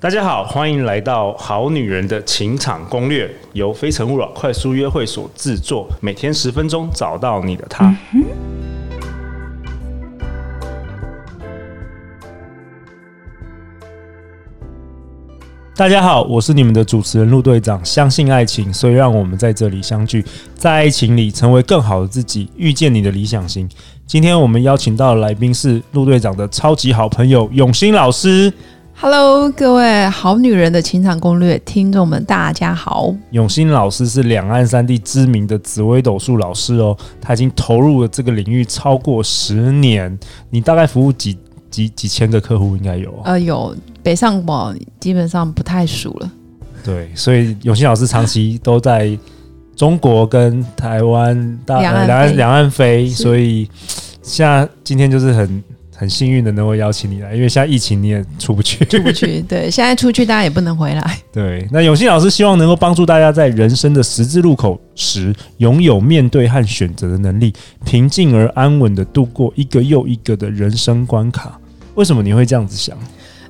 大家好，欢迎来到《好女人的情场攻略》，由非诚勿扰快速约会所制作，每天十分钟，找到你的他。大家好，我是你们的主持人陆队长。相信爱情，所以让我们在这里相聚，在爱情里成为更好的自己，遇见你的理想型。今天我们邀请到的来宾是陆队长的超级好朋友永欣老师。Hello，各位好女人的情场攻略听众们，大家好。永新老师是两岸三地知名的紫微斗数老师哦，他已经投入了这个领域超过十年。你大概服务几几几千个客户应该有？呃，有北上广基本上不太数了。对，所以永新老师长期都在中国跟台湾大两岸两岸两岸飞，所以现在今天就是很。很幸运的能够邀请你来，因为现在疫情你也出不去，出不去。对，现在出去大家也不能回来。对，那永信老师希望能够帮助大家在人生的十字路口时，拥有面对和选择的能力，平静而安稳的度过一个又一个的人生关卡。为什么你会这样子想？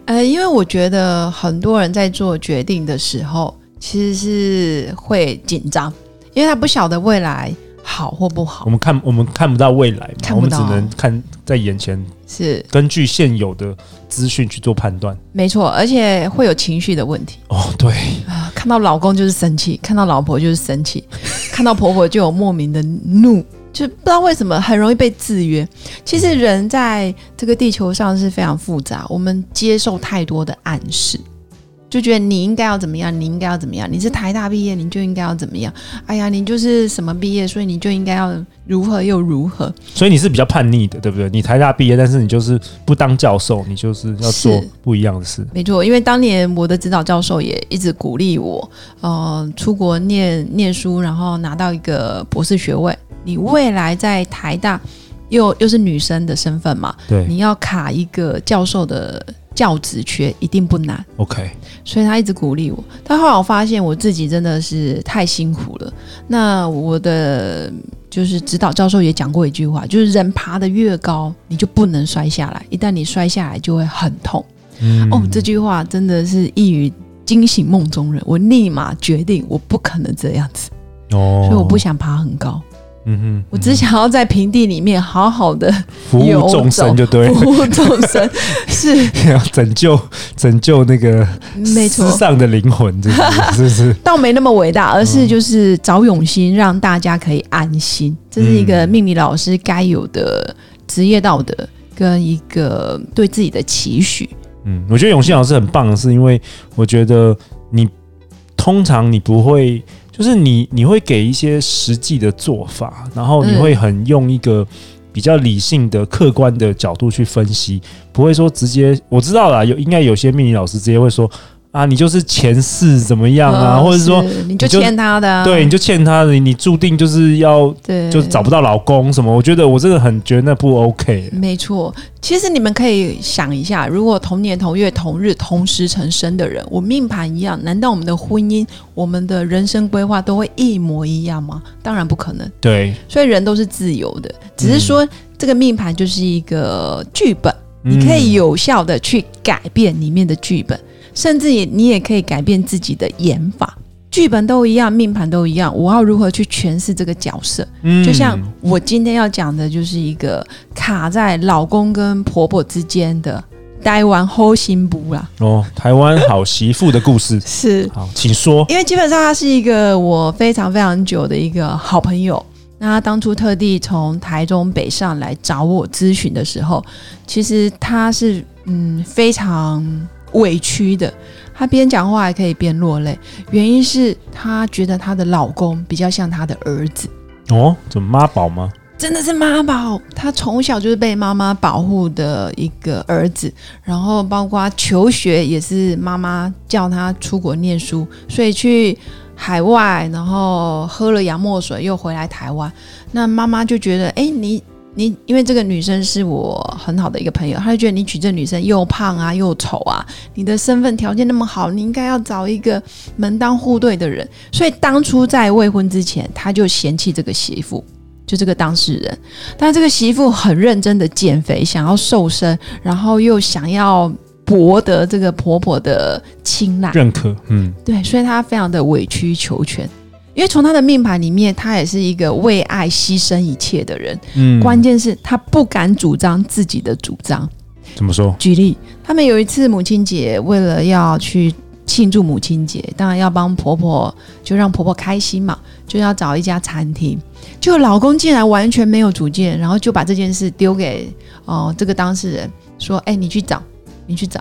呃，因为我觉得很多人在做决定的时候，其实是会紧张，因为他不晓得未来。好或不好，我们看我们看不到未来嘛，我们只能看在眼前，是根据现有的资讯去做判断。没错，而且会有情绪的问题。哦，对啊，看到老公就是生气，看到老婆就是生气，看到婆婆就有莫名的怒，就不知道为什么很容易被制约。其实人在这个地球上是非常复杂，我们接受太多的暗示。就觉得你应该要怎么样，你应该要怎么样？你是台大毕业，你就应该要怎么样？哎呀，你就是什么毕业，所以你就应该要如何又如何？所以你是比较叛逆的，对不对？你台大毕业，但是你就是不当教授，你就是要做不一样的事。没错，因为当年我的指导教授也一直鼓励我，呃，出国念念书，然后拿到一个博士学位。你未来在台大又又是女生的身份嘛？对，你要卡一个教授的。教职缺一定不难，OK，所以他一直鼓励我。但后来我发现我自己真的是太辛苦了。那我的就是指导教授也讲过一句话，就是人爬得越高，你就不能摔下来。一旦你摔下来，就会很痛。嗯、哦，这句话真的是一语惊醒梦中人。我立马决定，我不可能这样子。哦，所以我不想爬很高。嗯哼，我只想要在平地里面好好的服务众生，就对，服务众生是要拯救拯救那个没错世上的灵魂，这是不是？倒没那么伟大，而是就是找永心，让大家可以安心，这是一个命理老师该有的职业道德跟一个对自己的期许。嗯，我觉得永欣老师很棒的是，因为我觉得你通常你不会。就是你，你会给一些实际的做法，然后你会很用一个比较理性的、客观的角度去分析，不会说直接。我知道啦，有应该有些命理老师直接会说。啊，你就是前世怎么样啊？或者说，你就欠他的，对，你就欠他的，你注定就是要，对，就是找不到老公什么。我觉得我真的很觉得那不 OK。没错，其实你们可以想一下，如果同年同月同日同时成生的人，我命盘一样，难道我们的婚姻、我们的人生规划都会一模一样吗？当然不可能。对，所以人都是自由的，只是说这个命盘就是一个剧本，你可以有效的去改变里面的剧本。甚至也，你也可以改变自己的演法，剧本都一样，命盘都一样。我要如何去诠释这个角色？嗯，就像我今天要讲的，就是一个卡在老公跟婆婆之间的台湾好媳妇啦。哦，台湾好媳妇的故事 是好，请说。因为基本上他是一个我非常非常久的一个好朋友。那他当初特地从台中北上来找我咨询的时候，其实他是嗯非常。委屈的，她边讲话还可以边落泪，原因是她觉得她的老公比较像她的儿子。哦，怎么妈宝吗？真的是妈宝，她从小就是被妈妈保护的一个儿子，然后包括求学也是妈妈叫他出国念书，所以去海外，然后喝了洋墨水又回来台湾，那妈妈就觉得，哎，你。你因为这个女生是我很好的一个朋友，她就觉得你娶这女生又胖啊又丑啊，你的身份条件那么好，你应该要找一个门当户对的人。所以当初在未婚之前，他就嫌弃这个媳妇，就这个当事人。但这个媳妇很认真的减肥，想要瘦身，然后又想要博得这个婆婆的青睐认可。嗯，对，所以她非常的委曲求全。因为从他的命盘里面，他也是一个为爱牺牲一切的人。嗯，关键是他不敢主张自己的主张。怎么说？举例，他们有一次母亲节，为了要去庆祝母亲节，当然要帮婆婆，就让婆婆开心嘛，就要找一家餐厅。就老公竟然完全没有主见，然后就把这件事丢给哦、呃、这个当事人，说：“哎，你去找，你去找。”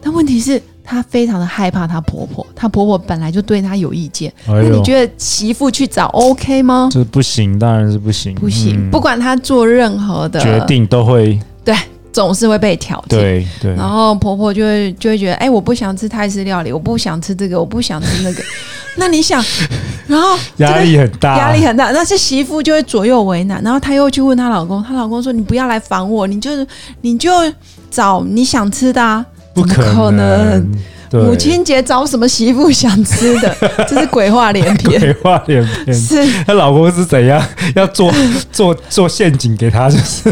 但问题是。她非常的害怕她婆婆，她婆婆本来就对她有意见。那、哎、你觉得媳妇去找 OK 吗？这不行，当然是不行。不行，嗯、不管她做任何的决定，都会对，总是会被挑剔。对对。然后婆婆就会就会觉得，哎，我不想吃泰式料理，我不想吃这个，我不想吃那个。那你想，然后压力很大，压力很大。那这媳妇就会左右为难。然后她又去问她老公，她老公说：“你不要来烦我，你就你就找你想吃的啊。”不可能。母亲节找什么媳妇想吃的？这是鬼话连篇。鬼话连篇。是她老公是怎样？要做做做陷阱给她，就是。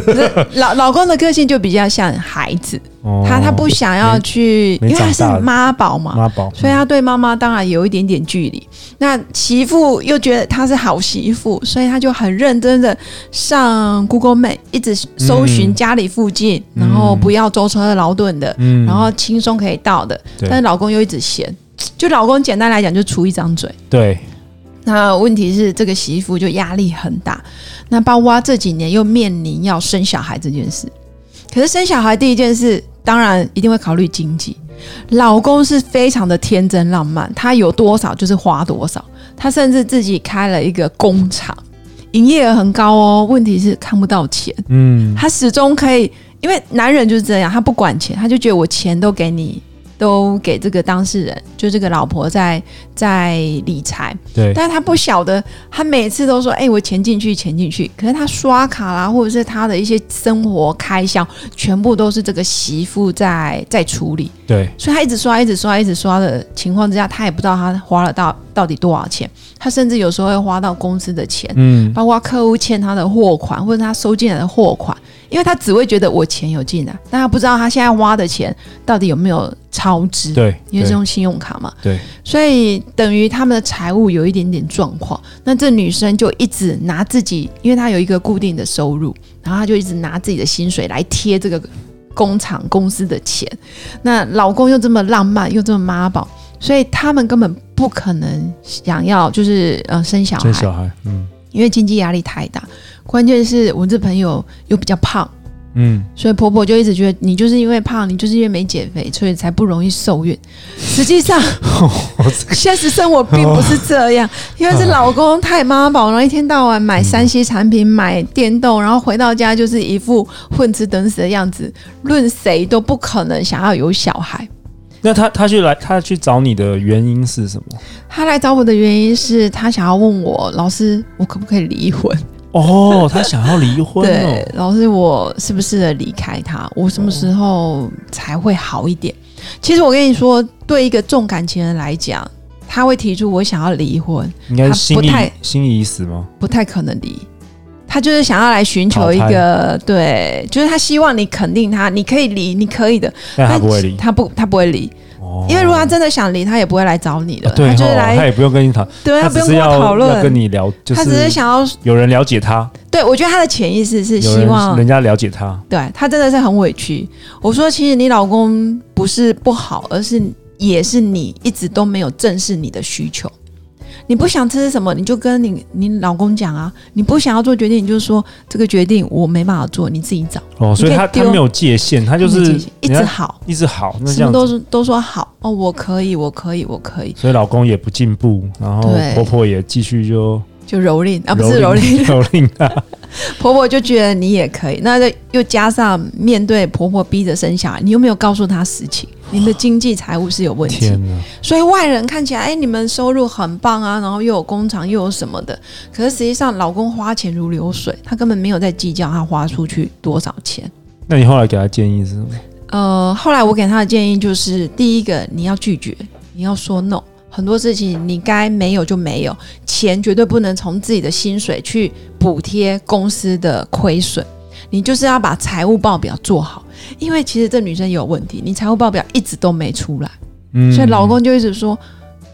老老公的个性就比较像孩子。他他不想要去，因为他是妈宝嘛，妈宝，所以他对妈妈当然有一点点距离。那媳妇又觉得他是好媳妇，所以他就很认真的上 Google Map，一直搜寻家里附近，然后不要舟车劳顿的，然后轻松可以到的。但是老公又一直嫌，就老公简单来讲就出一张嘴。对。那问题是这个媳妇就压力很大，那包括这几年又面临要生小孩这件事，可是生小孩第一件事。当然一定会考虑经济，老公是非常的天真浪漫，他有多少就是花多少，他甚至自己开了一个工厂，营业额很高哦。问题是看不到钱，嗯，他始终可以，因为男人就是这样，他不管钱，他就觉得我钱都给你。都给这个当事人，就这个老婆在在理财，对，但是他不晓得，他每次都说，哎、欸，我钱进去，钱进去，可是他刷卡啦，或者是他的一些生活开销，全部都是这个媳妇在在处理，对，所以他一直刷，一直刷，一直刷的情况之下，他也不知道他花了到到底多少钱，他甚至有时候会花到公司的钱，嗯，包括客户欠他的货款，或者他收进来的货款。因为他只会觉得我钱有进来，但他不知道他现在花的钱到底有没有超支。对，因为是用信用卡嘛。对，所以等于他们的财务有一点点状况。那这女生就一直拿自己，因为她有一个固定的收入，然后她就一直拿自己的薪水来贴这个工厂公司的钱。那老公又这么浪漫，又这么妈宝，所以他们根本不可能想要就是呃生小孩。生小孩，嗯。因为经济压力太大，关键是我这朋友又比较胖，嗯，所以婆婆就一直觉得你就是因为胖，你就是因为没减肥，所以才不容易受孕。实际上，现实生活并不是这样，因为是老公太妈宝，然后一天到晚买三 C 产品，买电动，然后回到家就是一副混吃等死的样子，论谁都不可能想要有小孩。那他他去来他去找你的原因是什么？他来找我的原因是他想要问我，老师，我可不可以离婚？哦，他想要离婚哦。对，老师，我是不适合离开他？我什么时候才会好一点？其实我跟你说，对一个重感情人来讲，他会提出我想要离婚，应该是心意心意已死吗？不太可能离。他就是想要来寻求一个对，就是他希望你肯定他，你可以离，你可以的。但他不会离，他不，他不会离。哦，因为如果他真的想离，他也不会来找你的。对，他就是来，他也不用跟你讨，对，他不用跟我讨论，跟你聊，他只是想要有人了解他。对，我觉得他的潜意识是希望人家了解他。对，他真的是很委屈。我说，其实你老公不是不好，而是也是你一直都没有正视你的需求。你不想吃什么，你就跟你你老公讲啊。你不想要做决定，你就说这个决定我没办法做，你自己找。哦，所以他他没有界限，他就是一直好，一直好，什么都都说好哦，我可以，我可以，我可以。所以老公也不进步，然后婆婆也继续就就蹂躏啊，不是蹂躏 蹂躏啊。婆婆就觉得你也可以，那又加上面对婆婆逼着生小孩，你又没有告诉她实情？你的经济财务是有问题，所以外人看起来，哎，你们收入很棒啊，然后又有工厂，又有什么的，可是实际上老公花钱如流水，他根本没有在计较他花出去多少钱。那你后来给他建议是什么？呃，后来我给他的建议就是，第一个你要拒绝，你要说 no，很多事情你该没有就没有，钱绝对不能从自己的薪水去补贴公司的亏损。你就是要把财务报表做好，因为其实这女生有问题，你财务报表一直都没出来，嗯，所以老公就一直说。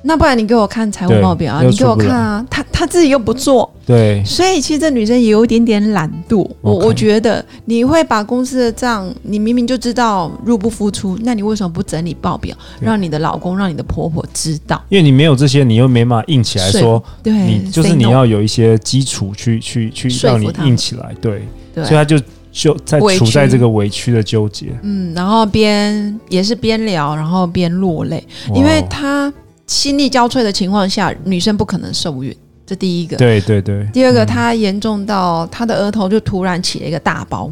那不然你给我看财务报表啊？你给我看啊！他他自己又不做，对，所以其实这女生也有一点点懒惰。我我觉得你会把公司的账，你明明就知道入不敷出，那你为什么不整理报表，让你的老公、让你的婆婆知道？因为你没有这些，你又没办法硬起来说，对，你就是你要有一些基础去去去让你硬起来，对，对，所以他就就在处在这个委屈的纠结，嗯，然后边也是边聊，然后边落泪，因为他。心力交瘁的情况下，女生不可能受孕，这第一个。对对对。第二个，她严重到她的额头就突然起了一个大包，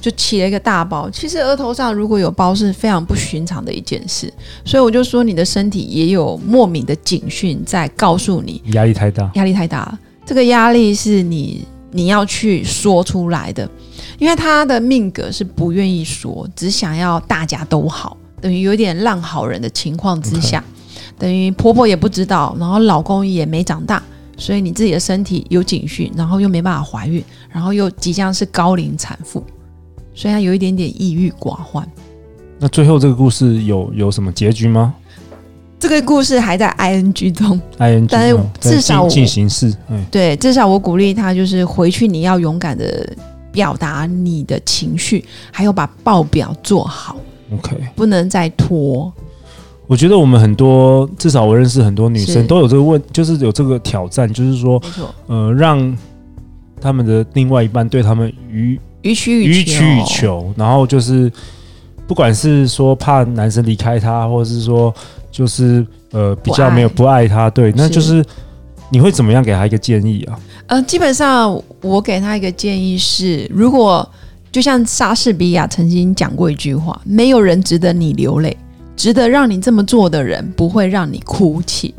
就起了一个大包。其实额头上如果有包是非常不寻常的一件事，所以我就说你的身体也有莫名的警讯在告诉你，压力太大，压力太大了。这个压力是你你要去说出来的，因为她的命格是不愿意说，只想要大家都好，等于有点烂好人的情况之下。Okay. 等于婆婆也不知道，然后老公也没长大，所以你自己的身体有警讯，然后又没办法怀孕，然后又即将是高龄产妇，所以她有一点点抑郁寡欢。那最后这个故事有有什么结局吗？这个故事还在 ing 中，ing，但是至少进行式，对，至少我鼓励她，就是回去你要勇敢的表达你的情绪，还有把报表做好，OK，不能再拖。我觉得我们很多，至少我认识很多女生都有这个问，就是有这个挑战，就是说，呃，让他们的另外一半对他们予予取予求，然后就是不管是说怕男生离开她，或者是说就是呃比较没有不爱。她，对，那就是你会怎么样给他一个建议啊？呃，基本上我给他一个建议是，如果就像莎士比亚曾经讲过一句话，没有人值得你流泪。值得让你这么做的人不会让你哭泣，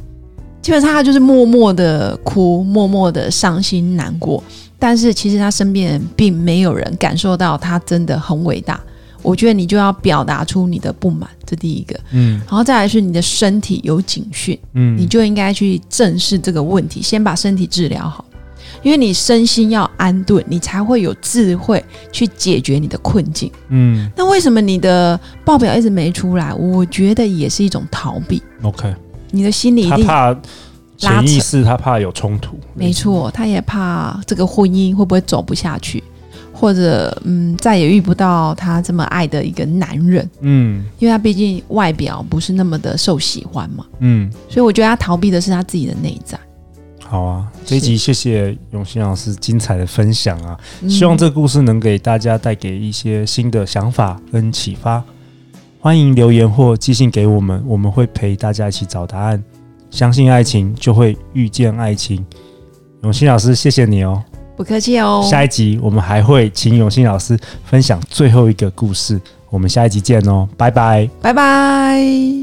基本上他就是默默的哭，默默的伤心难过。但是其实他身边人并没有人感受到他真的很伟大。我觉得你就要表达出你的不满，这第一个。嗯，然后再来是你的身体有警讯，嗯，你就应该去正视这个问题，先把身体治疗好。因为你身心要安顿，你才会有智慧去解决你的困境。嗯，那为什么你的报表一直没出来？我觉得也是一种逃避。OK，你的心里一定他怕潜意识，他怕有冲突。没错，他也怕这个婚姻会不会走不下去，或者嗯，再也遇不到他这么爱的一个男人。嗯，因为他毕竟外表不是那么的受喜欢嘛。嗯，所以我觉得他逃避的是他自己的内在。好啊，这一集谢谢永新老师精彩的分享啊！希望这个故事能给大家带给一些新的想法跟启发。欢迎留言或寄信给我们，我们会陪大家一起找答案。相信爱情，就会遇见爱情。永新老师，谢谢你哦！不客气哦。下一集我们还会请永新老师分享最后一个故事。我们下一集见哦，拜拜，拜拜。